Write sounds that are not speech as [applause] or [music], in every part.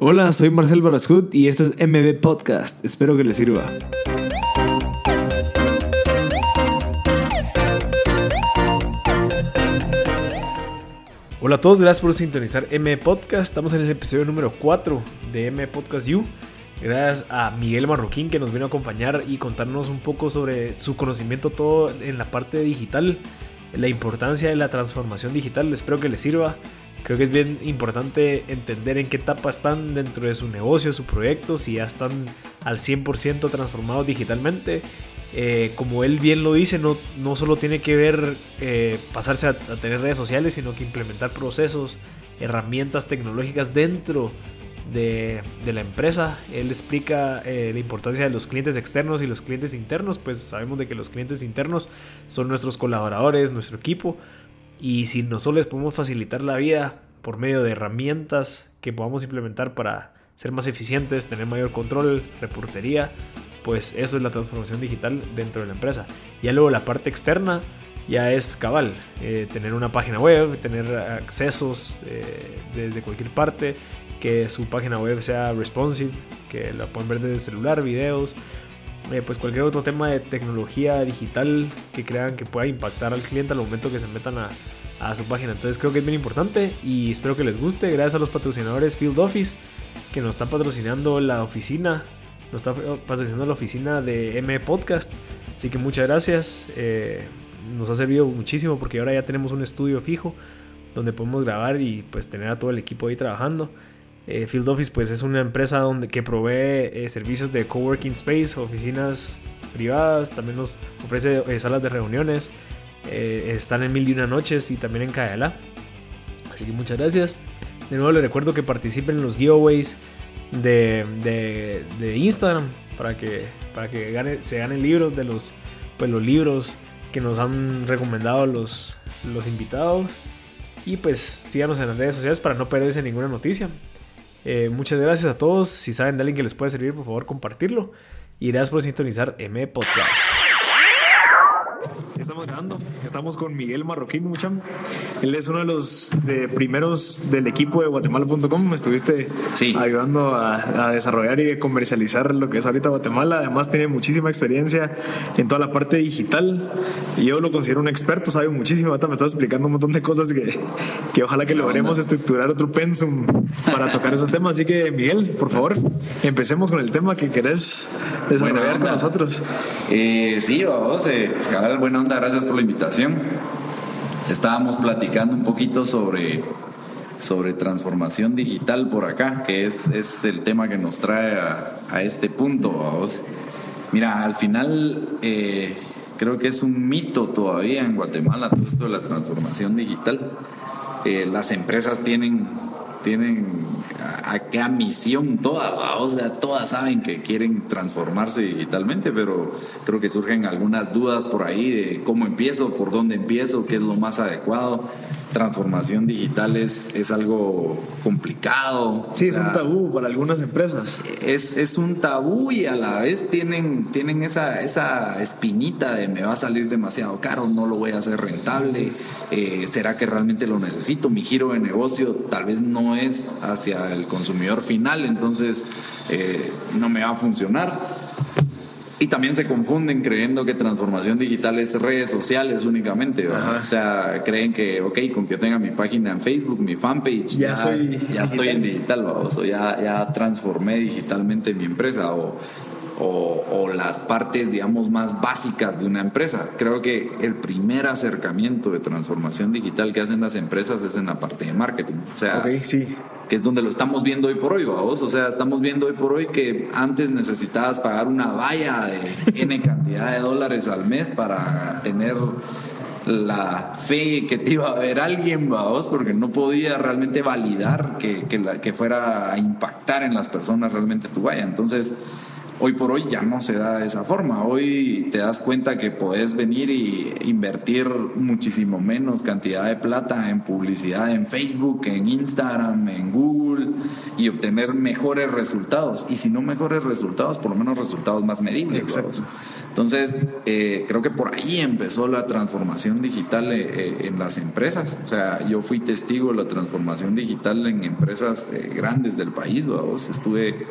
Hola, soy Marcel Barascut y esto es MB Podcast. Espero que les sirva. Hola a todos, gracias por sintonizar M Podcast. Estamos en el episodio número 4 de M Podcast U. Gracias a Miguel Marroquín que nos vino a acompañar y contarnos un poco sobre su conocimiento todo en la parte digital, la importancia de la transformación digital. Espero que les sirva. Creo que es bien importante entender en qué etapa están dentro de su negocio, su proyecto, si ya están al 100% transformados digitalmente. Eh, como él bien lo dice, no, no solo tiene que ver eh, pasarse a, tener redes sociales, sino que implementar procesos, herramientas tecnológicas dentro de, la empresa. Él explica eh, la importancia de los clientes externos y los clientes internos, pues sabemos de que los clientes internos son nuestros colaboradores, nuestro equipo, y si nosotros les podemos facilitar la vida por medio de herramientas que podamos implementar para ser más eficientes, tener mayor control, reportería, pues eso es la transformación digital dentro de la empresa. Ya luego la parte externa ya es cabal, eh, tener una página web, tener accesos eh, desde cualquier parte, que su página web sea responsive, que la puedan ver desde el celular, videos, eh, pues cualquier otro tema de tecnología digital que crean que pueda impactar al cliente al momento que se metan a, su página. Entonces creo que es bien importante y espero que les guste. Gracias a los patrocinadores Field Office que nos están patrocinando la oficina nos está patrocinando la oficina de M Podcast. Así que muchas gracias. Eh, nos ha servido muchísimo porque ahora ya tenemos un estudio fijo donde podemos grabar y pues tener a todo el equipo ahí trabajando. Eh, Field Office pues es una empresa donde, que provee eh, servicios de coworking space, oficinas privadas, también nos ofrece salas de reuniones. están en Mil y Una Noches y también en Cayala. Así que muchas gracias. De nuevo les recuerdo que participen en los giveaways de, de, Instagram para que, para que gane, se ganen libros de los, pues, los libros que nos han recomendado los, los invitados. Y pues síganos en las redes sociales para no perderse ninguna noticia. Eh, muchas gracias a todos. Si saben de alguien que les puede servir, por favor, compartirlo. Y gracias por sintonizar M Podcast. Estamos grabando. Estamos con Miguel Marroquín, mucham. Él es uno de los primeros del equipo de Guatemala.com. Me estuviste ayudando a, desarrollar y comercializar lo que es ahorita Guatemala. Además, tiene muchísima experiencia en toda la parte digital. Y yo lo considero un experto, sabe muchísimo. Ahorita me estás explicando un montón de cosas que, que ojalá que logremos estructurar otro pensum para tocar esos temas. Así que, Miguel, por favor, empecemos con el tema que querés desarrollar con nosotros. Eh, sí, vamos. Eh, buena onda, gracias por la invitación. Estábamos platicando un poquito sobre, sobre transformación digital por acá, que es, es el tema que nos trae a, este punto. Mira, al final eh, creo que es un mito todavía en Guatemala todo esto de la transformación digital. Eh, las empresas tienen, tienen a, misión todas, o sea, todas saben que quieren transformarse digitalmente, pero creo que surgen algunas dudas por ahí de cómo empiezo, por dónde empiezo, qué es lo más adecuado. Transformación digital es, es algo complicado. Sí, es un tabú para algunas empresas. Es, es un tabú y a la vez tienen, tienen esa, esa espinita de me va a salir demasiado caro, no lo voy a hacer rentable, eh, ¿será que realmente lo necesito? Mi giro de negocio tal vez no es hacia el consumidor final, entonces eh, no me va a funcionar. Y también se confunden creyendo que transformación digital es redes sociales únicamente. O sea, creen que, ok, con que tenga mi página en Facebook, mi fanpage, ya, ya, estoy en digital, o ya, ya transformé digitalmente mi empresa. O, o, las partes, digamos, más básicas de una empresa. Creo que el primer acercamiento de transformación digital que hacen las empresas es en la parte de marketing. O sea, sí. que es donde lo estamos viendo hoy por hoy, vamos. O sea, estamos viendo hoy por hoy que antes necesitabas pagar una valla de N cantidad de dólares al mes para tener la fe que te iba a ver alguien, vamos, porque no podía realmente validar que, que, la, que fuera a impactar en las personas realmente tu valla. Entonces, Hoy por hoy ya no se da de esa forma. Hoy te das cuenta que podés venir y invertir muchísimo menos cantidad de plata en publicidad en Facebook, en Instagram, en Google y obtener mejores resultados. Y si no mejores resultados, por lo menos resultados más medibles. Entonces, eh, creo que por ahí empezó la transformación digital eh, eh, en las empresas. O sea, yo fui testigo de la transformación digital en empresas grandes del país. ¿vamos? Estuve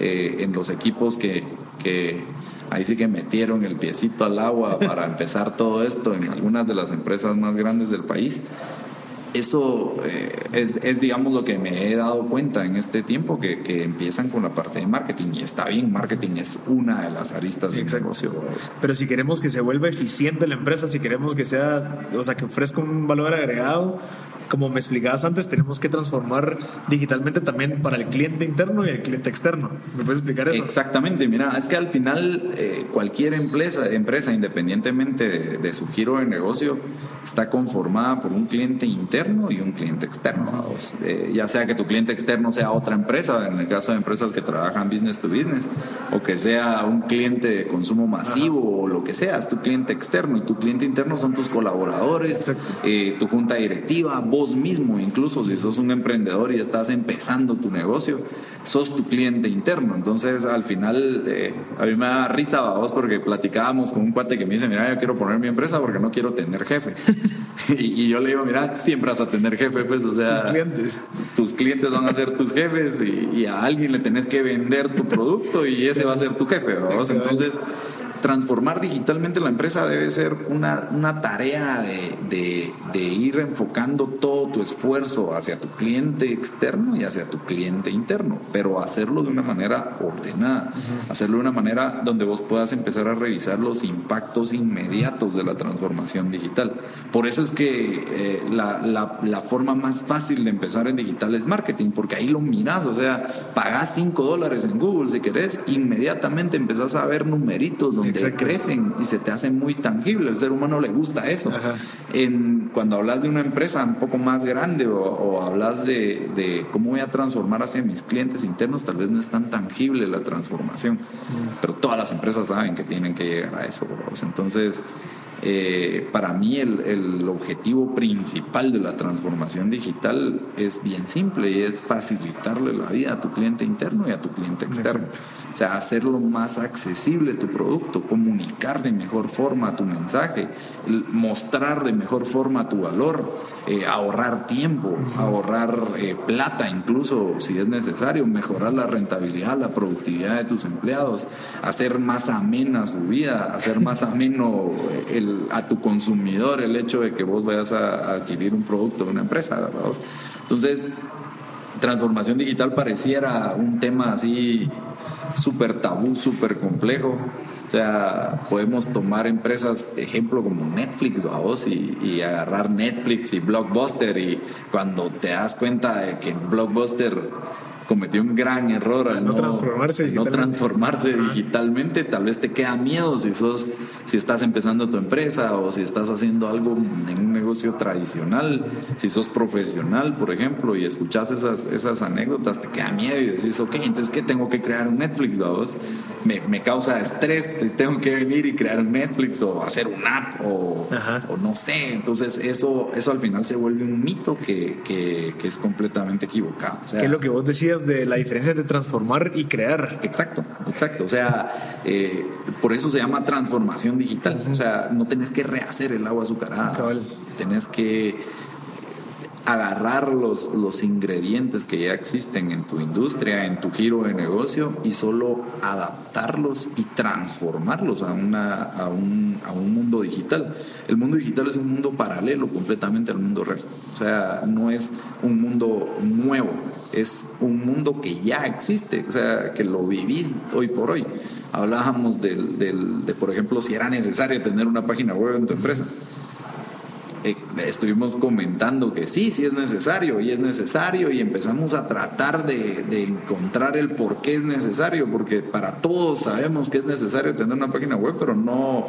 en los equipos que, que ahí sí que metieron el piecito al agua para empezar todo esto en algunas de las empresas más grandes del país eso eh, es, digamos, lo que me he dado cuenta en este tiempo, que, empiezan con la parte de marketing. Y está bien, marketing es una de las aristas del negocio. Pero si queremos que se vuelva eficiente la empresa, si queremos que sea, o sea, que ofrezca un valor agregado, como me explicabas antes, tenemos que transformar digitalmente también para el cliente interno y el cliente externo. ¿Me puedes explicar eso? Exactamente, mira, es que al final eh, cualquier empresa, empresa independientemente de, su giro de negocio, está conformada por un cliente interno y un cliente externo. Eh, ya sea que tu cliente externo sea otra empresa, en el caso de empresas que trabajan business to business, o que sea un cliente de consumo masivo o lo que sea, es tu cliente externo y tu cliente interno son tus colaboradores, eh, tu junta directiva, vos mismo, incluso si sos un emprendedor y estás empezando tu negocio, sos tu cliente interno. Entonces, al final, eh, a mí me da risa, vos, porque platicábamos con un cuate que me dice, mira, yo quiero poner mi empresa porque no quiero tener jefe. [laughs] y, yo le digo, mira, siempre vas a tener jefe, pues, o sea... Tus clientes. Tus clientes van a ser tus jefes y, a alguien le tenés que vender tu producto y ese va a ser tu jefe, vamos. Entonces transformar digitalmente la empresa debe ser una, una tarea de, de, ir enfocando todo tu esfuerzo hacia tu cliente externo y hacia tu cliente interno, pero hacerlo de una manera ordenada, hacerlo de una manera donde vos puedas empezar a revisar los impactos inmediatos de la transformación digital. Por eso es que eh, la, la, la, forma más fácil de empezar en digital es marketing, porque ahí lo miras, o sea, pagás 5 dólares en Google si querés, inmediatamente empezás a ver numeritos donde crecen y se te hace muy tangible. El ser humano le gusta eso. En, cuando hablas de una empresa un poco más grande o, hablas de, cómo voy a transformar hacia mis clientes internos, tal vez no es tan tangible la transformación. Mm. Pero todas las empresas saben que tienen que llegar a eso. Entonces, eh, para mí el, el, objetivo principal de la transformación digital es bien simple y es facilitarle la vida a tu cliente interno y a tu cliente externo. O sea, hacerlo más accesible tu producto, comunicar de mejor forma tu mensaje, mostrar de mejor forma tu valor, eh, ahorrar tiempo, ahorrar eh, plata incluso si es necesario, mejorar la rentabilidad, la productividad de tus empleados, hacer más amena su vida, hacer más [laughs] ameno eh, el, a tu consumidor el hecho de que vos vayas a, adquirir un producto de una empresa. ¿verdad? Entonces, transformación digital pareciera un tema así súper tabú, súper complejo. O sea, podemos tomar empresas, ejemplo como Netflix, vamos, y, y, agarrar Netflix y Blockbuster y cuando te das cuenta de que Blockbuster cometió un gran error al no, transformarse, digitalmente. no transformarse digitalmente. Tal vez te queda miedo si sos, si estás empezando tu empresa o si estás haciendo algo en un negocio tradicional, si sos profesional, por ejemplo, y escuchas esas, esas anécdotas, te queda miedo y decís, ok, entonces ¿qué tengo que crear un Netflix, vos? Me, me, causa estrés si tengo que venir y crear un Netflix o hacer un app o, o no sé. Entonces eso, eso al final se vuelve un mito que, que, que es completamente equivocado. O ¿Qué es lo que vos decías? De la diferencia de transformar y crear. Exacto, exacto. O sea, eh, por eso se llama transformación digital. O sea, no tenés que rehacer el agua azucarada. Cabal. Tenés que agarrar los, los ingredientes que ya existen en tu industria, en tu giro de negocio y solo adaptarlos y transformarlos a, una, a, un, a un mundo digital. El mundo digital es un mundo paralelo completamente al mundo real. O sea, no es un mundo nuevo, es un mundo que ya existe, o sea, que lo vivís hoy por hoy. Hablábamos del, del, de, por ejemplo, si era necesario tener una página web en tu empresa. Eh, estuvimos comentando que sí, sí es necesario y es necesario y empezamos a tratar de, de, encontrar el por qué es necesario, porque para todos sabemos que es necesario tener una página web, pero no,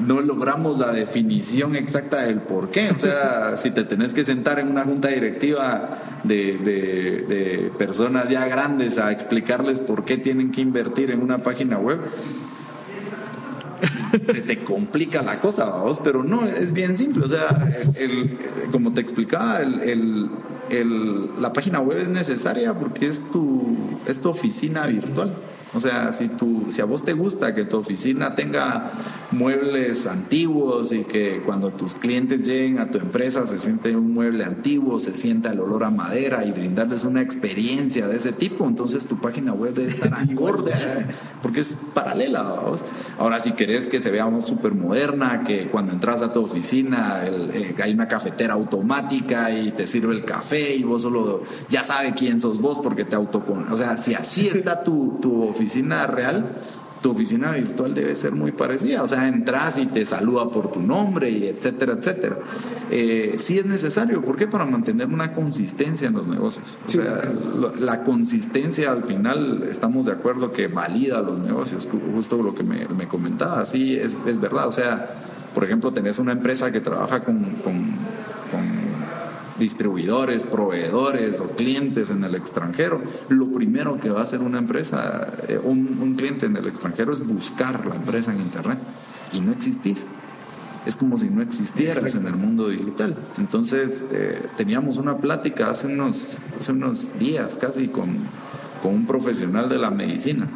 no logramos la definición exacta del por qué. O sea, [laughs] si te tenés que sentar en una junta directiva de, de, personas ya grandes a explicarles por qué tienen que invertir en una página web, se te complica la cosa, vamos, pero no, es bien simple. O sea, como te explicaba, el, la página web es necesaria porque es tu, es tu oficina virtual. O sea, si, tú, si a vos te gusta que tu oficina tenga muebles antiguos y que cuando tus clientes lleguen a tu empresa se siente un mueble antiguo, se sienta el olor a madera y brindarles una experiencia de ese tipo, entonces tu página web debe estar [laughs] acorde a eso, porque es paralela. Ahora, si querés que se vea súper moderna, que cuando entras a tu oficina eh, hay una cafetera automática y te sirve el café y vos solo ya sabe quién sos vos porque te autocon... O sea, si así está tu, tu oficina real, tu oficina virtual debe ser muy parecida. O sea, entras y te saluda por tu nombre, y etcétera, etcétera. Eh, sí es necesario. ¿Por qué? Para mantener una consistencia en los negocios. O sea, la consistencia al final estamos de acuerdo que valida los negocios. Justo lo que me, me comentaba. Sí, es, es, verdad. O sea, por ejemplo, tenés una empresa que trabaja con, con, con distribuidores, proveedores o clientes en el extranjero, lo primero que va a hacer una empresa, eh, un, cliente en el extranjero es buscar la empresa en Internet y no existís. Es como si no existieras en el mundo digital. Entonces, eh, teníamos una plática hace unos, hace unos días casi con, con un profesional de la medicina.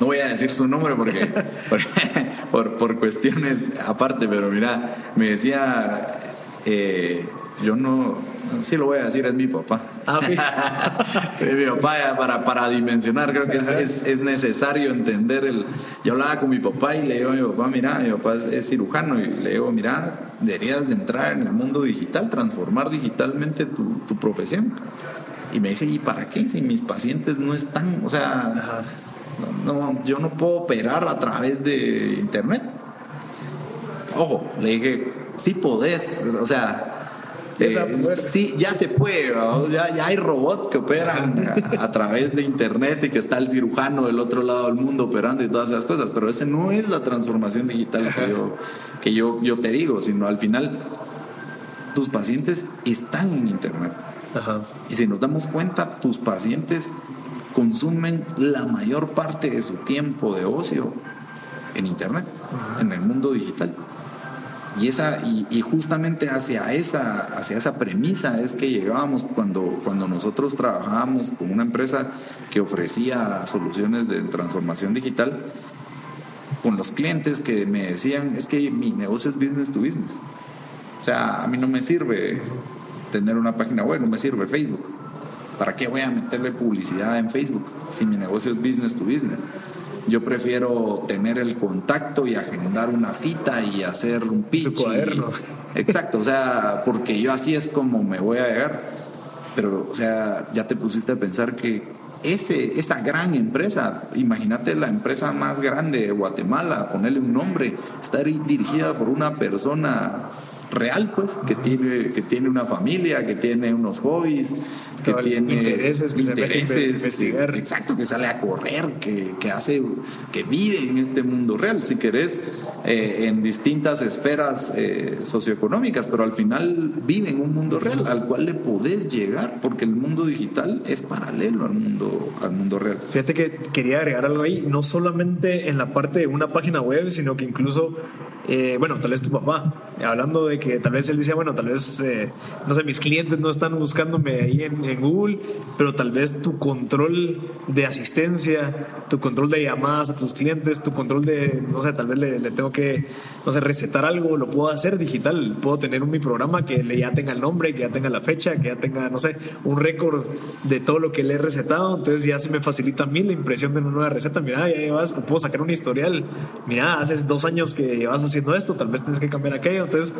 No voy a decir su nombre porque, [laughs] por, por, cuestiones aparte, pero mira, me decía, eh, yo no, sí lo voy a decir, es mi papá. Ah, [laughs] es mi papá para, para dimensionar, creo que es, es, necesario entender el... Yo hablaba con mi papá y le digo a mi papá, mira, mi papá es, cirujano y le digo, mira, deberías de entrar en el mundo digital, transformar digitalmente tu, tu profesión. Y me dice, ¿y para qué? Si mis pacientes no están, o sea, no, yo no puedo operar a través de internet. Ojo, le dije, sí podés, o sea, eh, sí, ya se puede, ya, ya, hay robots que operan a, través de internet y que está el cirujano del otro lado del mundo operando y todas esas cosas, pero esa no es la transformación digital que, yo, que yo, yo te digo, sino al final tus pacientes están en internet. Y si nos damos cuenta, tus pacientes consumen la mayor parte de su tiempo de ocio en internet, en el mundo digital. Y, esa, y, justamente hacia esa, hacia esa premisa es que llegábamos cuando, cuando nosotros trabajábamos con una empresa que ofrecía soluciones de transformación digital, con los clientes que me decían, es que mi negocio es business to business. O sea, a mí no me sirve tener una página web, no me sirve Facebook. ¿Para qué voy a meterle publicidad en Facebook si mi negocio es business to business? Yo prefiero tener el contacto y agendar una cita y hacer un pitch. Su cuaderno. exacto, o sea, porque yo así es como me voy a llegar. Pero, o sea, ya te pusiste a pensar que ese, esa gran empresa, imagínate la empresa más grande de Guatemala, ponerle un nombre, está dirigida por una persona real, pues, que tiene, que tiene una familia, que tiene unos hobbies, que tiene intereses, que intereses, investigar. Exacto, que sale a correr, que, que, hace, que vive en este mundo real, si querés, eh, en distintas esferas eh, socioeconómicas, pero al final vive en un mundo real al cual le podés llegar, porque el mundo digital es paralelo al mundo, al mundo real. Fíjate que quería agregar algo ahí, no solamente en la parte de una página web, sino que incluso eh, bueno, tal vez tu papá, hablando de que tal vez él decía, bueno, tal vez, eh, no sé, mis clientes no están buscándome ahí en, Google, pero tal vez tu control de asistencia, tu control de llamadas a tus clientes, tu control de, no sé, tal vez le, tengo que, no sé, recetar algo, lo puedo hacer digital, puedo tener un mi programa que le ya tenga el nombre, que ya tenga la fecha, que ya tenga, no sé, un récord de todo lo que le he recetado, entonces ya se me facilita a mí la impresión de una nueva receta, mira, ya llevas, puedo sacar un historial, mira, hace dos años que llevas haciendo esto, tal vez tienes que cambiar aquello. Entonces,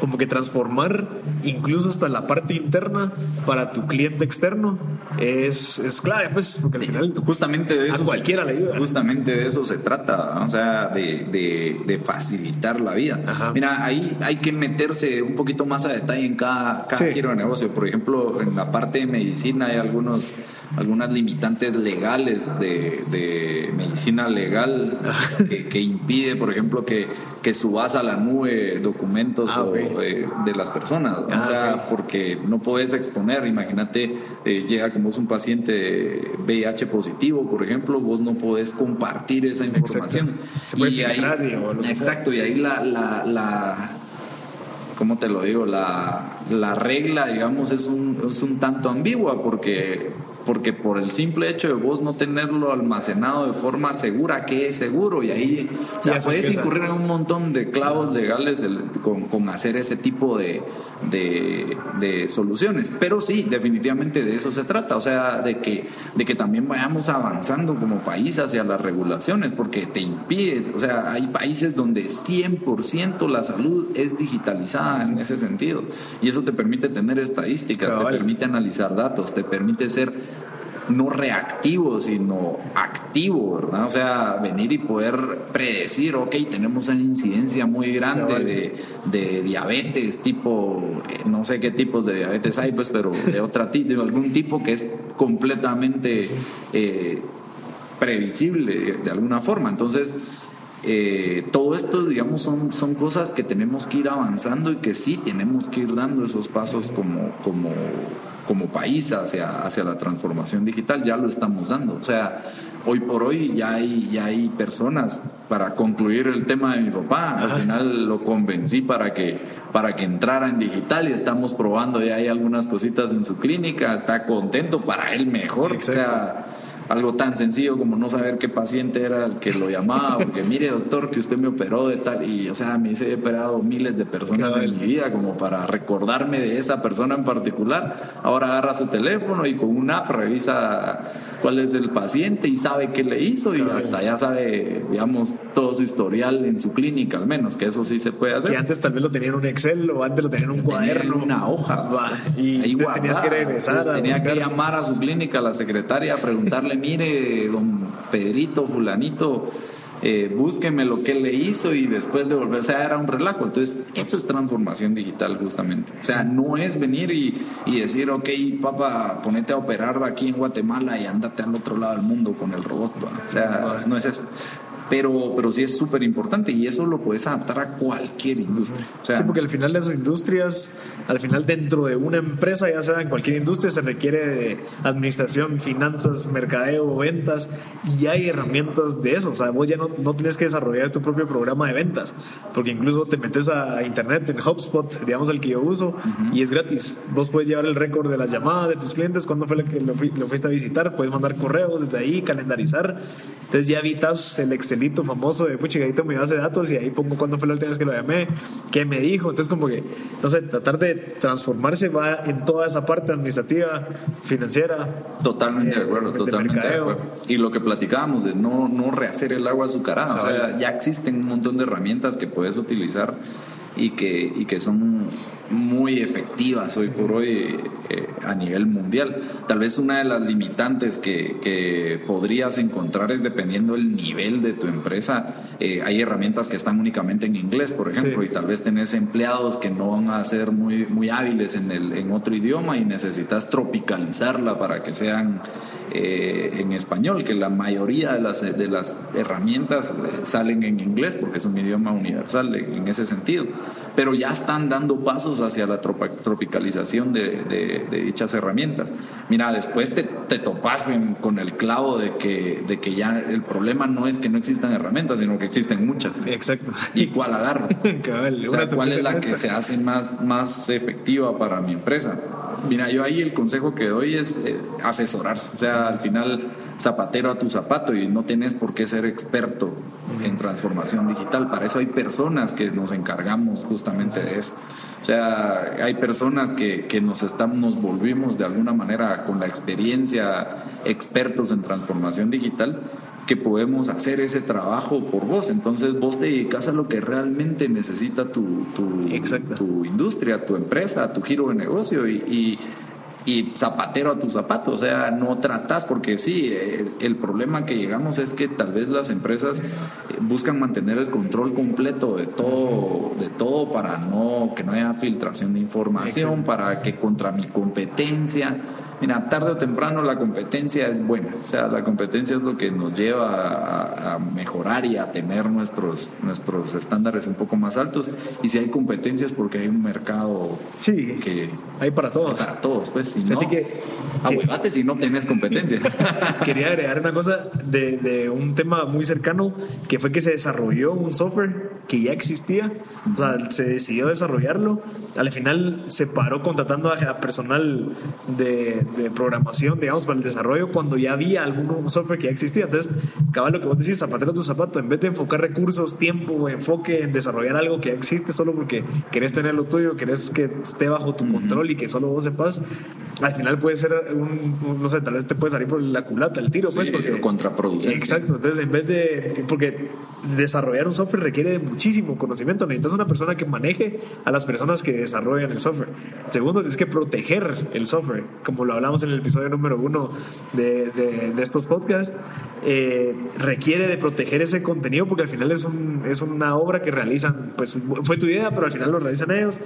como que transformar incluso hasta la parte interna para tu cliente externo es, es clave, pues, porque al final justamente de eso a cualquiera le ayuda. Justamente de eso se trata, o sea, de, de, facilitar la vida. Mira, ahí hay que meterse un poquito más a detalle en cada, cada giro de negocio. Por ejemplo, en la parte de medicina hay algunos algunas limitantes legales de, de medicina legal [laughs] que, que, impide, por ejemplo, que, que subas a la nube documentos ah, eh, de, las personas. o ah, sea, porque no puedes exponer, imagínate, eh, llega como es un paciente VIH positivo, por ejemplo, vos no podés compartir esa información. Se puede y ahí, Exacto, y ahí la, la, la ¿cómo te lo digo? La, la regla, digamos, es un, es un tanto ambigua porque porque por el simple hecho de vos no tenerlo almacenado de forma segura, que es seguro, y ahí ya, puedes incurrir en un montón de clavos legales con, con, hacer ese tipo de, de, de, soluciones. Pero sí, definitivamente de eso se trata, o sea, de que, de que también vayamos avanzando como país hacia las regulaciones, porque te impide, o sea, hay países donde 100% la salud es digitalizada en ese sentido, y eso te permite tener estadísticas, te permite analizar datos, te permite ser no reactivo, sino activo, ¿verdad? O sea, venir y poder predecir, ok, tenemos una incidencia muy grande de, diabetes, tipo, eh, no sé qué tipos de diabetes hay, pues, pero de, otra, de algún tipo que es completamente eh, previsible de alguna forma. Entonces, eh, todo esto, digamos, son, son cosas que tenemos que ir avanzando y que sí tenemos que ir dando esos pasos como, como como país hacia, hacia la transformación digital, ya lo estamos dando. O sea, hoy por hoy ya hay, ya hay personas, para concluir el tema de mi papá, al final lo convencí para que, para que entrara en digital y estamos probando, ya hay algunas cositas en su clínica, está contento, para él mejor. O sea, algo tan sencillo como no saber qué paciente era el que lo llamaba, porque [laughs] mire doctor que usted me operó de tal, y o sea, me he operado miles de personas en mi vida como para recordarme de esa persona en particular. Ahora agarra su teléfono y con una app revisa cuál es el paciente y sabe qué le hizo y hasta ya sabe, digamos, todo su historial en su clínica al menos, que eso sí se puede hacer. Que antes tal vez lo tenían en un Excel o antes lo tenían en un cuaderno. una hoja. y ahí tenías que regresar. tenía que llamar a su clínica, a la secretaria, a preguntarle mire, don Pedrito, fulanito, eh, búsqueme lo que él le hizo y después de volver, o sea, era un relajo. Entonces, eso es transformación digital justamente. O sea, no es venir y, y decir, ok, papá, ponete a operar aquí en Guatemala y andate al otro lado del mundo con el robot. O sea, no es eso pero, pero sí es súper importante y eso lo puedes adaptar a cualquier industria. sí, porque al final las industrias, al final dentro de una empresa, ya sea en cualquier industria, se requiere de administración, finanzas, mercadeo, ventas y hay herramientas de eso. O sea, vos ya no, no tienes que desarrollar tu propio programa de ventas, porque incluso te metes a internet en HubSpot, digamos el que yo uso, y es gratis. Vos puedes llevar el récord de las llamadas de tus clientes, cuándo fue que lo, lo fuiste a visitar, puedes mandar correos desde ahí, calendarizar. Entonces ya evitas el excelente famoso de puchigadito base de datos y ahí pongo cuándo fue la última vez que lo llamé, qué me dijo. Entonces, como que, entonces, tratar de transformarse va en toda esa parte administrativa, financiera. Totalmente de acuerdo, totalmente de acuerdo. Y lo que platicábamos de no, no rehacer el agua azucarada, o sea, ya existen un montón de herramientas que puedes utilizar y que, y que son muy efectivas hoy por hoy eh, a nivel mundial. Tal vez una de las limitantes que, que podrías encontrar es dependiendo del nivel de tu empresa. Eh, hay herramientas que están únicamente en inglés, por ejemplo, y tal vez tenés empleados que no van a ser muy, muy hábiles en, el, en otro idioma y necesitas tropicalizarla para que sean eh, en español, que la mayoría de las, de las herramientas salen en inglés porque es un idioma universal en ese sentido, pero ya están dando pasos hacia la tropicalización de, dichas herramientas. Mira, después te, te topas con el clavo de que, de que ya el problema no es que no existan herramientas, sino que existen muchas. Exacto. ¿Y cuál agarro? [laughs] ¿Cuál es la que se hace más, más efectiva para mi empresa? Mira, yo ahí el consejo que doy es eh, asesorarse. O sea, al final, zapatero a tu zapato y no tienes por qué ser experto en transformación digital. Para eso hay personas que nos encargamos justamente de eso. O sea, hay personas que, que nos, estamos, nos volvimos de alguna manera con la experiencia expertos en transformación digital que podemos hacer ese trabajo por vos. Entonces vos te dedicas a lo que realmente necesita tu, tu, tu industria, tu empresa, tu giro de negocio y, y, zapatero a tu zapato. O sea, no tratas, porque sí, el, problema que llegamos es que tal vez las empresas eh, buscan mantener el control completo de todo, de todo para no que no haya filtración de información, para que contra mi competencia Mira, tarde o temprano la competencia es buena, o sea, la competencia es lo que nos lleva a, mejorar y a tener nuestros, nuestros estándares un poco más altos. Y si hay competencias porque hay un mercado sí, que hay para todos. para todos, pues si no, que, si no tenés competencia. [laughs] Quería agregar una cosa de, de un tema muy cercano, que fue que se desarrolló un software que ya existía, o sea, se decidió desarrollarlo al final se paró contratando a, personal de, de, programación, digamos, para el desarrollo cuando ya había algún software que ya existía. Entonces, cabal, lo que vos decís, zapatero tu zapato, en vez de enfocar recursos, tiempo, enfoque en desarrollar algo que ya existe solo porque querés tener lo tuyo, querés que esté bajo tu control y que solo vos sepas, al final puede ser un, no sé, tal vez te puede salir por la culata el tiro, pues, porque... Contraproducente. Exacto, entonces en vez de... Porque desarrollar un software requiere de muchísimo conocimiento, necesitas una persona que maneje a las personas que desarrollan el software. Segundo, tienes que proteger el software, como lo hablamos en el episodio número uno de, de, estos podcasts. Eh, requiere de proteger ese contenido porque al final es, un, es una obra que realizan, pues fue tu idea, pero al final lo realizan ellos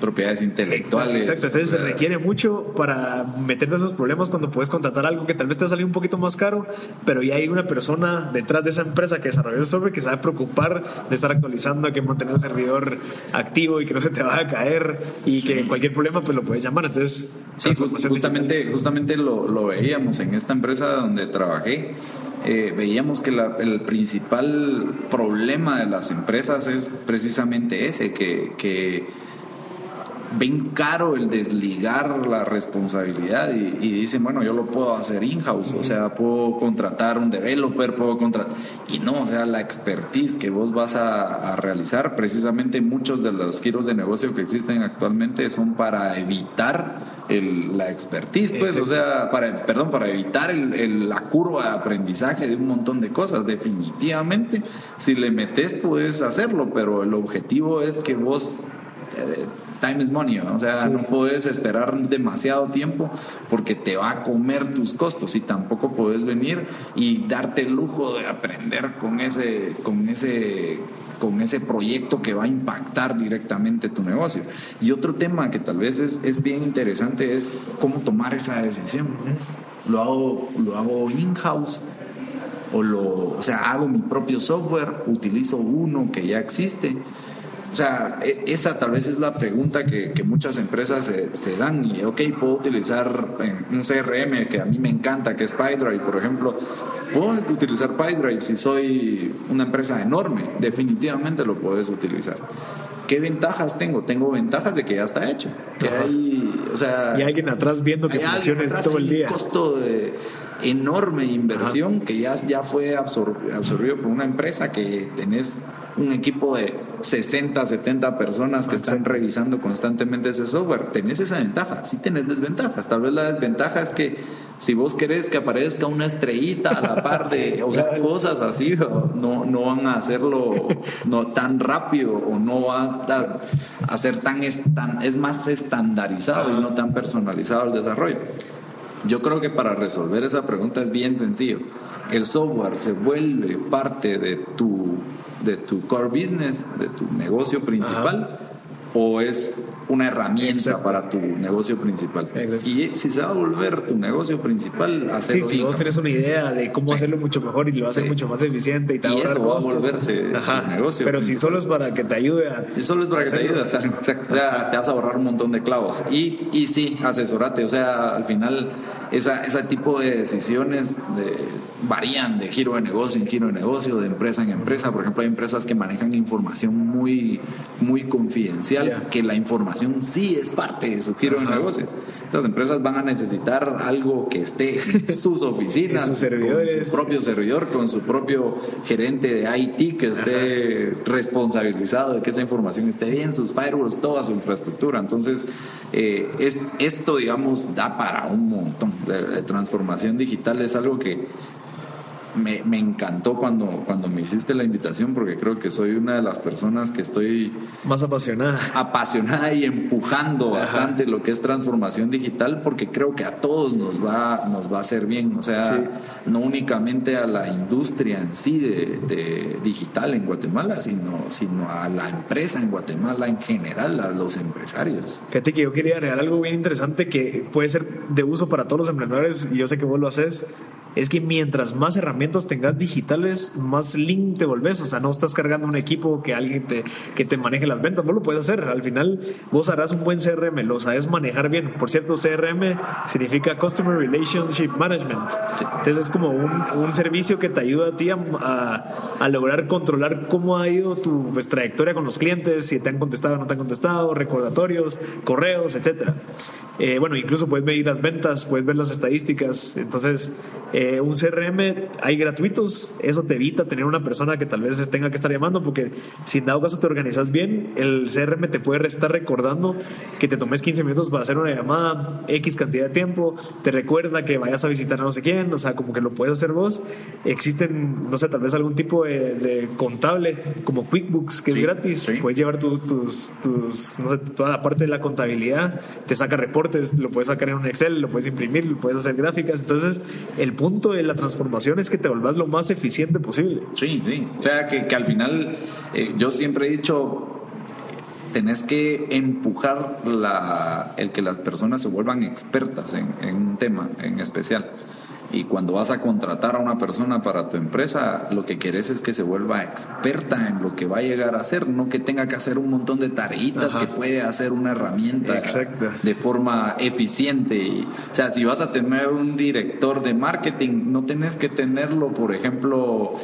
propiedades intelectuales. Exacto, entonces se requiere mucho para meterte esos problemas cuando puedes contratar algo que tal vez te va a salir un poquito más caro, pero ya hay una persona detrás de esa empresa que desarrolló el software que sabe preocupar de estar actualizando, que mantener el servidor activo y que no se te vaya a caer y que cualquier problema pues lo puedes llamar. Entonces, sí, justamente, justamente lo, lo, veíamos en esta empresa donde trabajé. Eh, veíamos que el principal problema de las empresas es precisamente ese, que, que ven caro el desligar la responsabilidad y, dicen, bueno, yo lo puedo hacer in-house, o sea, puedo contratar un developer, puedo contratar... Y no, o sea, la expertise que vos vas a, realizar, precisamente muchos de los giros de negocio que existen actualmente son para evitar la expertise, pues, o sea, para, perdón, para evitar la curva de aprendizaje de un montón de cosas. Definitivamente, si le metes, puedes hacerlo, pero el objetivo es que vos... Time is money, o sea, no puedes esperar demasiado tiempo porque te va a comer tus costos y tampoco puedes venir y darte el lujo de aprender con ese, con ese con ese proyecto que va a impactar directamente tu negocio. Y otro tema que tal vez es, es bien interesante es cómo tomar esa decisión. Lo hago, lo hago in-house o, lo, o sea, hago mi propio software, utilizo uno que ya existe o sea, e, esa tal vez es la pregunta que, muchas empresas se, dan y, ok, puedo utilizar un CRM que a mí me encanta, que es PyDrive, por ejemplo. Puedo utilizar PyDrive si soy una empresa enorme, definitivamente lo puedes utilizar. ¿Qué ventajas tengo? Tengo ventajas de que ya está hecho. Que hay, o sea, y alguien atrás viendo que funcione todo el día. Un costo de enorme inversión que ya, ya fue absorbido por una empresa que tenés un equipo de 60, 70 personas que están revisando constantemente ese software. Tenés esa ventaja, sí tenés desventajas. Tal vez la desventaja es que si vos querés que aparezca una estrellita a la par de, [laughs] o sea, cosas así, no, no van a hacerlo no, tan rápido o no van a, ser tan, tan, es más estandarizado y no tan personalizado el desarrollo. Yo creo que para resolver esa pregunta es bien sencillo. El software se vuelve parte de tu de tu core business, de tu negocio principal, o es una herramienta para tu negocio principal. Si, si, se va a volver tu negocio principal, hacerlo. Sí, si vos tenés una idea de cómo hacerlo mucho mejor y lo a hacer mucho más eficiente y te y eso va a volverse tu negocio. Pero si solo es para que te ayude a. Si solo es para que te ayude a hacer, exacto. O sea, te vas a ahorrar un montón de clavos. Y, y sí, asesorate. O sea, al final, esa, ese tipo de decisiones varían de giro de negocio en giro de negocio, de empresa en empresa. Por ejemplo, hay empresas que manejan información muy, muy confidencial, que la información sí es parte de su giro de negocio. Las empresas van a necesitar algo que esté en [laughs] sus oficinas, sus servidores. con su propio servidor, con su propio gerente de IT que esté responsabilizado de que esa información esté bien, sus firewalls, toda su infraestructura. Entonces, eh, es, esto, digamos, da para un montón. de transformación digital es algo que me, me, encantó cuando, cuando me hiciste la invitación porque creo que soy una de las personas que estoy más apasionada. Apasionada y empujando bastante lo que es transformación digital porque creo que a todos nos va, nos va a hacer bien. O sea, no únicamente a la industria en sí de, digital en Guatemala, sino, sino a la empresa en Guatemala en general, a los empresarios. Fíjate que yo quería agregar algo bien interesante que puede ser de uso para todos los emprendedores y yo sé que vos lo haces es que mientras más herramientas tengas digitales, más link te volvés. O sea, no estás cargando un equipo que alguien te, que te maneje las ventas. Vos lo puedes hacer. Al final, vos harás un buen CRM, lo sabes manejar bien. Por cierto, CRM significa Customer Relationship Management. Entonces, es como un, un servicio que te ayuda a ti a, a, lograr controlar cómo ha ido tu pues, trayectoria con los clientes, si te han contestado o no te han contestado, recordatorios, correos, etcétera. Eh, bueno, incluso puedes medir las ventas, puedes ver las estadísticas. Entonces, eh, un CRM hay gratuitos. Eso te evita tener una persona que tal vez tenga que estar llamando, porque si en dado caso te organizas bien, el CRM te puede estar recordando que te tomes 15 minutos para hacer una llamada, X cantidad de tiempo, te recuerda que vayas a visitar a no sé quién, o sea, como que lo puedes hacer vos. Existen, no sé, tal vez algún tipo de, contable como QuickBooks, que es gratis. Puedes llevar tus, tus, no sé, toda la parte de la contabilidad, te saca reportes lo puedes sacar en un Excel, lo puedes imprimir, lo puedes hacer gráficas. Entonces, el punto de la transformación es que te vuelvas lo más eficiente posible. Sí, sí. O sea, que, que al final, eh, yo siempre he dicho, tenés que empujar la, el que las personas se vuelvan expertas en, en un tema en especial. Y cuando vas a contratar a una persona para tu empresa, lo que quieres es que se vuelva experta en lo que va a llegar a hacer, no que tenga que hacer un montón de tareitas que puede hacer una herramienta de forma eficiente. o sea, si vas a tener un director de marketing, no tenés que tenerlo, por ejemplo,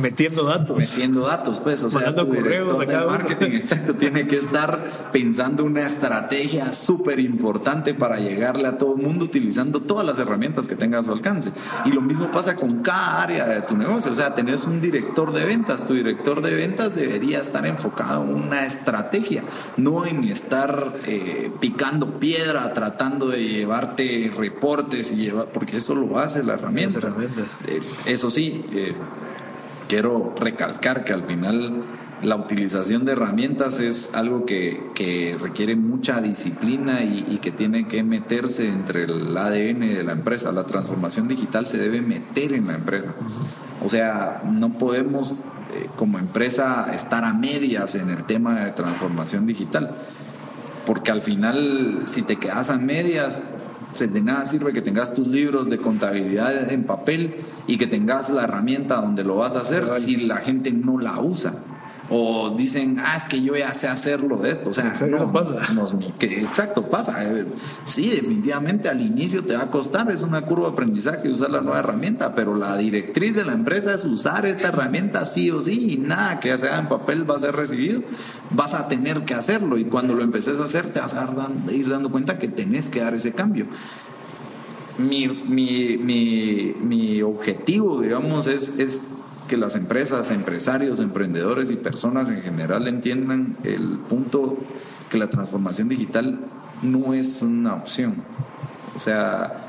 Metiendo datos. Metiendo datos, pues. O sea, correos acá. marketing, [laughs] exacto. Tiene que estar pensando una estrategia súper importante para llegarle a todo el mundo utilizando todas las herramientas que tenga a su alcance. Y lo mismo pasa con cada área de tu negocio. O sea, tenés un director de ventas. Tu director de ventas debería estar enfocado en una estrategia, no en estar eh, picando piedra, tratando de llevarte reportes y llevar, porque eso lo hace la herramienta. Eh, eso sí. Eh, quiero recalcar que al final la utilización de herramientas es algo que, requiere mucha disciplina y, que tiene que meterse entre el ADN de la empresa. La transformación digital se debe meter en la empresa. O sea, no podemos eh, como empresa estar a medias en el tema de transformación digital. Porque al final, si te quedas a medias, de nada sirve que tengas tus libros de contabilidad en papel y que tengas la herramienta donde lo vas a hacer si la gente no la usa o dicen, ah, es que yo ya sé hacerlo de esto. O sea, eso pasa. que, exacto, pasa. Eh, sí, definitivamente al inicio te va a costar, es una curva de aprendizaje usar la nueva herramienta, pero la directriz de la empresa es usar esta herramienta sí o sí y nada que sea en papel va a ser recibido. Vas a tener que hacerlo y cuando lo empeces a hacer te vas a ir dando cuenta que tenés que dar ese cambio. Mi, mi, mi, mi objetivo, digamos, es, es que las empresas, empresarios, emprendedores y personas en general entiendan el punto que la transformación digital no es una opción. O sea,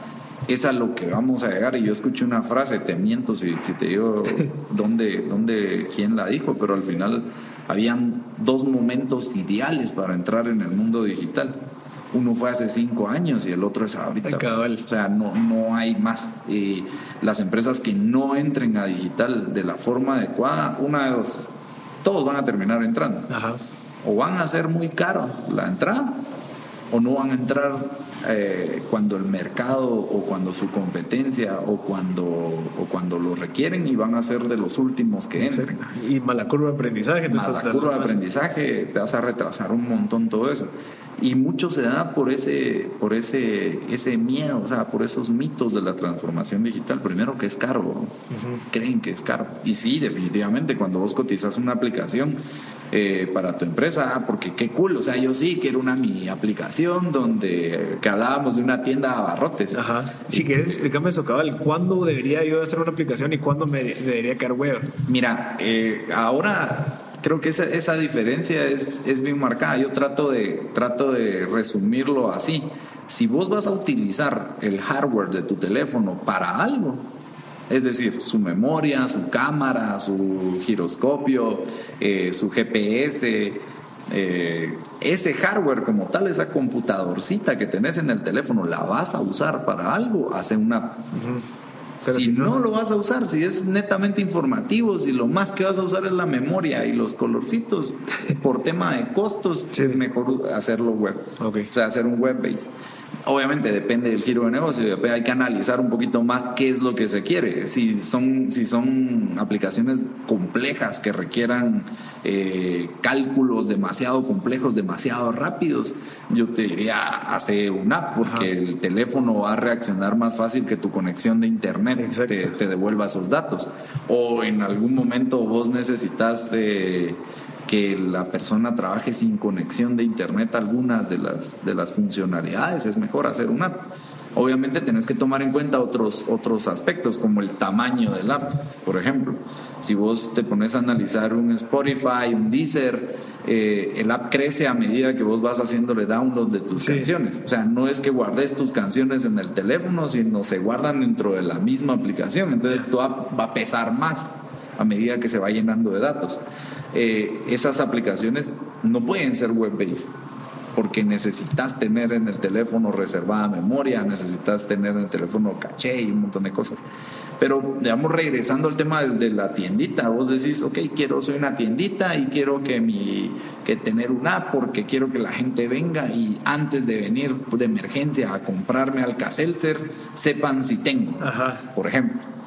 es a lo que vamos a llegar. Y yo escuché una frase, te miento si, si te digo [laughs] dónde, dónde, quién la dijo, pero al final habían dos momentos ideales para entrar en el mundo digital uno fue hace cinco años y el otro es ahorita. Pues. o sea, no, no hay más. Eh, las empresas que no entren a digital de la forma adecuada, una de dos, todos van a terminar entrando. O van a ser muy caro la entrada, o no van a entrar eh, cuando el mercado o cuando su competencia o cuando, o cuando lo requieren y van a ser de los últimos que entren. Y mala curva de aprendizaje. Mala curva de aprendizaje, te vas a retrasar un montón todo eso. Y mucho se da por ese, por ese, ese miedo, o sea, por esos mitos de la transformación digital. Primero que es caro, creen que es caro. Y sí, definitivamente, cuando vos cotizas una aplicación eh, para tu empresa, ah, porque qué cool, o sea, yo sí quiero una mi aplicación donde que hablábamos de una tienda de abarrotes. Ajá. Si quieres explícame eso, cabal, ¿cuándo debería yo hacer una aplicación y cuándo me, debería quedar web? Mira, eh, ahora creo que esa, esa diferencia es, es, bien marcada. Yo trato de, trato de resumirlo así. Si vos vas a utilizar el hardware de tu teléfono para algo, es decir, su memoria, su cámara, su giroscopio, eh, su GPS, eh, ese hardware como tal, esa computadorcita que tenés en el teléfono, la vas a usar para algo, hace una si, no, lo vas a usar, si es netamente informativo, si lo más que vas a usar es la memoria y los colorcitos, por tema de costos, es mejor hacerlo web. O sea, hacer un web base. Obviamente depende del giro de negocio, hay que analizar un poquito más qué es lo que se quiere. Si son, si son aplicaciones complejas que requieran eh, cálculos demasiado complejos, demasiado rápidos, yo te diría, hace una app, porque el teléfono va a reaccionar más fácil que tu conexión de internet te, te, devuelva esos datos. O en algún momento vos necesitas que la persona trabaje sin conexión de internet algunas de las, de las funcionalidades, es mejor hacer una app. Obviamente tenés que tomar en cuenta otros, otros aspectos, como el tamaño del app, por ejemplo. Si vos te pones a analizar un Spotify, un Deezer, eh, el app crece a medida que vos vas haciéndole download de tus canciones. O sea, no es que guardes tus canciones en el teléfono, sino se guardan dentro de la misma aplicación. Entonces tu app va a pesar más a medida que se va llenando de datos. Eh, esas aplicaciones no pueden ser web-based porque necesitas tener en el teléfono reservada memoria, necesitas tener en el teléfono caché y un montón de cosas. Pero, digamos, regresando al tema de, la tiendita, vos decís, ok, quiero, soy una tiendita y quiero que mi, que tener una app porque quiero que la gente venga y antes de venir de emergencia a comprarme al Caselser, sepan si tengo, por ejemplo.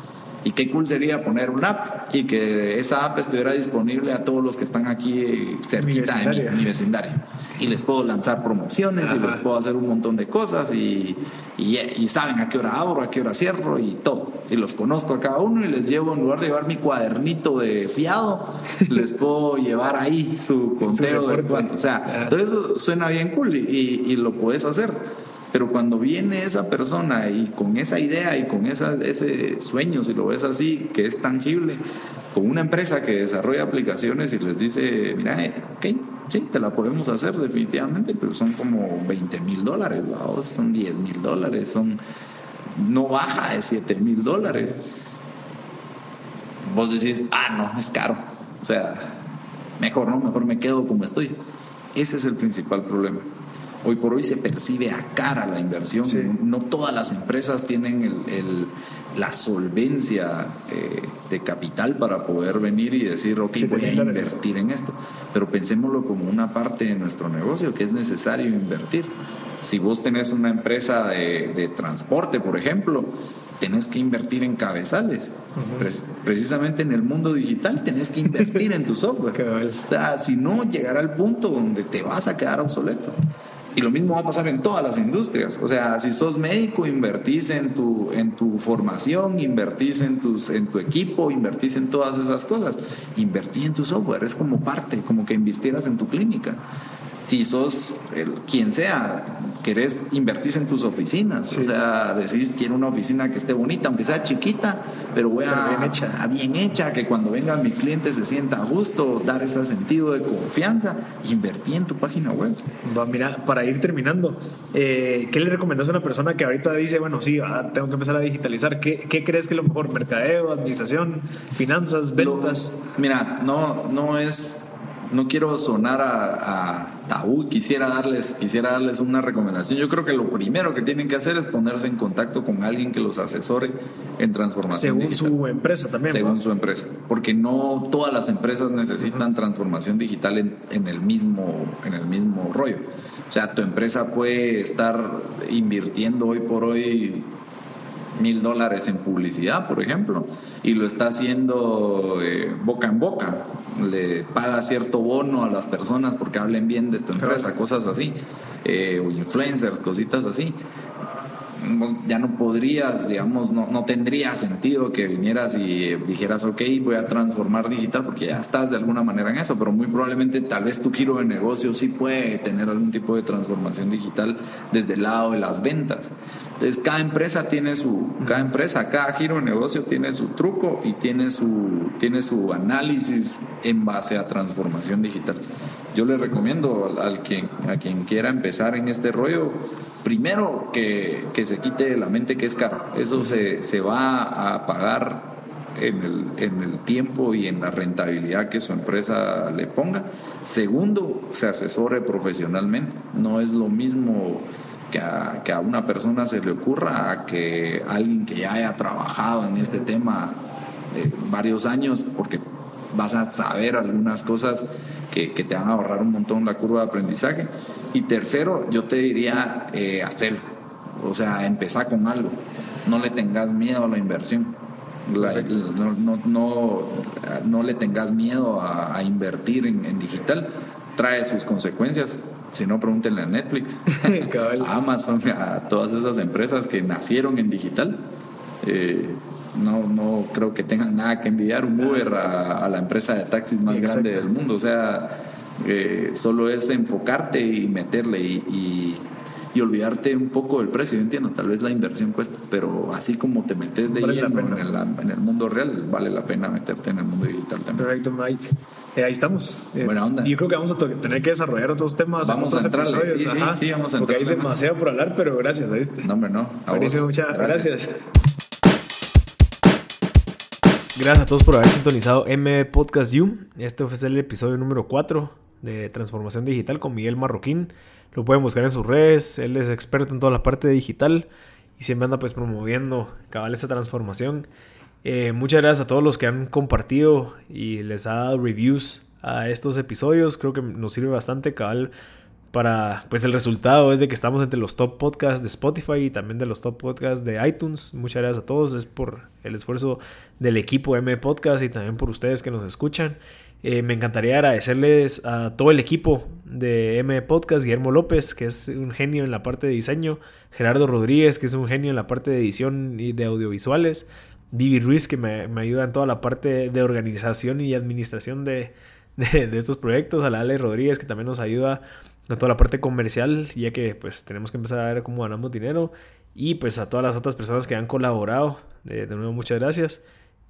Y qué cool sería poner una app y que esa app estuviera disponible a todos los que están aquí cerquita de mi, vecindario. Y les puedo lanzar promociones y les puedo hacer un montón de cosas y, y, saben a qué hora abro, a qué hora cierro y todo. Y los conozco a cada uno y les llevo, en lugar de llevar mi cuadernito de fiado, [laughs] les puedo llevar ahí su conteo de cuánto. O sea, todo eso suena bien cool y, y lo puedes hacer pero cuando viene esa persona y con esa idea y con esa, ese sueño, si lo ves así, que es tangible, con una empresa que desarrolla aplicaciones y les dice, mira, eh, ok, sí, te la podemos hacer definitivamente, pero son como 20 mil dólares, son 10 mil dólares, son no baja de 7 mil dólares. Vos decís, ah, no, es caro. O sea, mejor no, mejor me quedo como estoy. Ese es el principal problema hoy por hoy se percibe a cara la inversión. No todas las empresas tienen el, la solvencia eh, de capital para poder venir y decir, ok, voy a invertir en esto. Pero pensémoslo como una parte de nuestro negocio que es necesario invertir. Si vos tenés una empresa de, transporte, por ejemplo, tenés que invertir en cabezales. precisamente en el mundo digital tenés que invertir en tu software. [laughs] o sea, si no, llegará al punto donde te vas a quedar obsoleto. Y lo mismo va a pasar en todas las industrias. O sea, si sos médico, invertís en tu, en tu formación, invertís en, tus, en tu equipo, invertís en todas esas cosas. Invertí en tu software, es como parte, como que invirtieras en tu clínica si sos el, quien sea, querés invertir en tus oficinas. O sea, decís, quiero una oficina que esté bonita, aunque sea chiquita, pero voy a, bien hecha. bien hecha, que cuando venga mi cliente se sienta a gusto, dar ese sentido de confianza. Invertí en tu página web. Va, mira, para ir terminando, eh, ¿qué le recomiendas a una persona que ahorita dice, bueno, sí, tengo que empezar a digitalizar? ¿Qué, ¿Qué, crees que es lo mejor? ¿Mercadeo, administración, finanzas, ventas? mira, no, no es no quiero sonar a, tabú, quisiera darles, quisiera darles una recomendación. Yo creo que lo primero que tienen que hacer es ponerse en contacto con alguien que los asesore en transformación Según su empresa también. Según su empresa, porque no todas las empresas necesitan transformación digital en, el mismo, en el mismo rollo. O sea, tu empresa puede estar invirtiendo hoy por hoy mil dólares en publicidad, por ejemplo, y lo está haciendo eh, boca en boca. Le paga cierto bono a las personas porque hablen bien de tu empresa, cosas así, eh, o influencers, cositas así. Ya no podrías, digamos, no, no tendría sentido que vinieras y dijeras, ok, voy a transformar digital porque ya estás de alguna manera en eso, pero muy probablemente tal vez tu giro de negocio sí puede tener algún tipo de transformación digital desde el lado de las ventas. Entonces cada empresa tiene su, cada empresa, cada giro de negocio tiene su truco y tiene su, tiene su análisis en base a transformación digital. Yo le recomiendo al, quien, a quien quiera empezar en este rollo, primero que, que se quite la mente que es caro. Eso se, se va a pagar en el, en el, tiempo y en la rentabilidad que su empresa le ponga. Segundo, se asesore profesionalmente. No es lo mismo que a, una persona se le ocurra a que alguien que ya haya trabajado en este tema de varios años, porque vas a saber algunas cosas que, te van a ahorrar un montón la curva de aprendizaje. Y tercero, yo te diría eh, hacerlo O sea, empezá con algo. No le tengas miedo a la inversión. no, no, no, no, le tengas miedo a, invertir en, digital. Trae sus consecuencias. Si no, pregúntenle a Netflix, [laughs] a Amazon, a todas esas empresas que nacieron en digital. Eh, no, no creo que tengan nada que envidiar un Uber a, la empresa de taxis más grande del mundo. O sea, eh, solo es enfocarte y meterle y, y, olvidarte un poco del precio. Yo entiendo, tal vez la inversión cuesta, pero así como te metes de lleno en el, en el, mundo real, vale la pena meterte en el mundo digital también. Perfecto, Mike. Eh, ahí estamos. Eh, Buena onda. Yo creo que vamos a tener que desarrollar otros temas. Vamos a entrar. Sí, sí, sí, vamos a Porque hay demasiado por hablar, pero gracias, ¿viste? No, hombre, no. muchas gracias. Gracias a todos por haber sintonizado M Podcast You. Este fue el episodio número 4 de Transformación Digital con Miguel Marroquín. Lo pueden buscar en sus redes. Él es experto en toda la parte digital y siempre anda pues promoviendo cabal esa transformación. Eh, muchas gracias a todos los que han compartido y les ha dado reviews a estos episodios. Creo que nos sirve bastante cabal para, pues el resultado es de que estamos entre los top podcasts de Spotify y también de los top podcasts de iTunes. Muchas gracias a todos, es por el esfuerzo del equipo M Podcast y también por ustedes que nos escuchan. Eh, me encantaría agradecerles a todo el equipo de M Podcast, Guillermo López, que es un genio en la parte de diseño, Gerardo Rodríguez, que es un genio en la parte de edición y de audiovisuales, Vivi Ruiz, que me, ayuda en toda la parte de organización y administración de, de, estos proyectos, a la Ale Rodríguez, que también nos ayuda a toda la parte comercial, ya que pues tenemos que empezar a ver cómo ganamos dinero. Y pues a todas las otras personas que han colaborado, de, nuevo muchas gracias.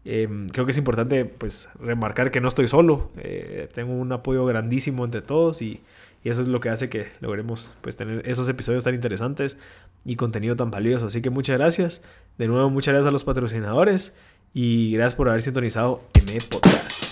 Em, creo que es importante pues remarcar que no estoy solo, eh, tengo un apoyo grandísimo entre todos y, y, eso es lo que hace que logremos pues tener esos episodios tan interesantes y contenido tan valioso. Así que muchas gracias, de nuevo muchas gracias a los patrocinadores y gracias por haber sintonizado M Podcast.